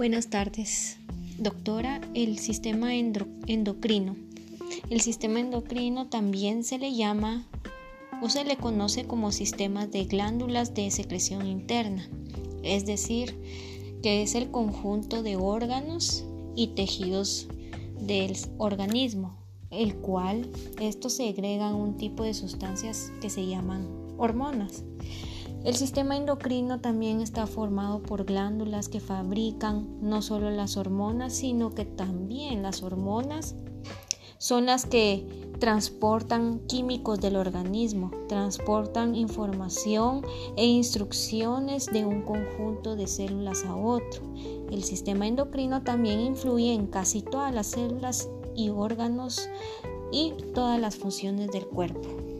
Buenas tardes, doctora. El sistema endocrino. El sistema endocrino también se le llama o se le conoce como sistemas de glándulas de secreción interna, es decir, que es el conjunto de órganos y tejidos del organismo, el cual estos segregan un tipo de sustancias que se llaman hormonas. El sistema endocrino también está formado por glándulas que fabrican no solo las hormonas, sino que también las hormonas son las que transportan químicos del organismo, transportan información e instrucciones de un conjunto de células a otro. El sistema endocrino también influye en casi todas las células y órganos y todas las funciones del cuerpo.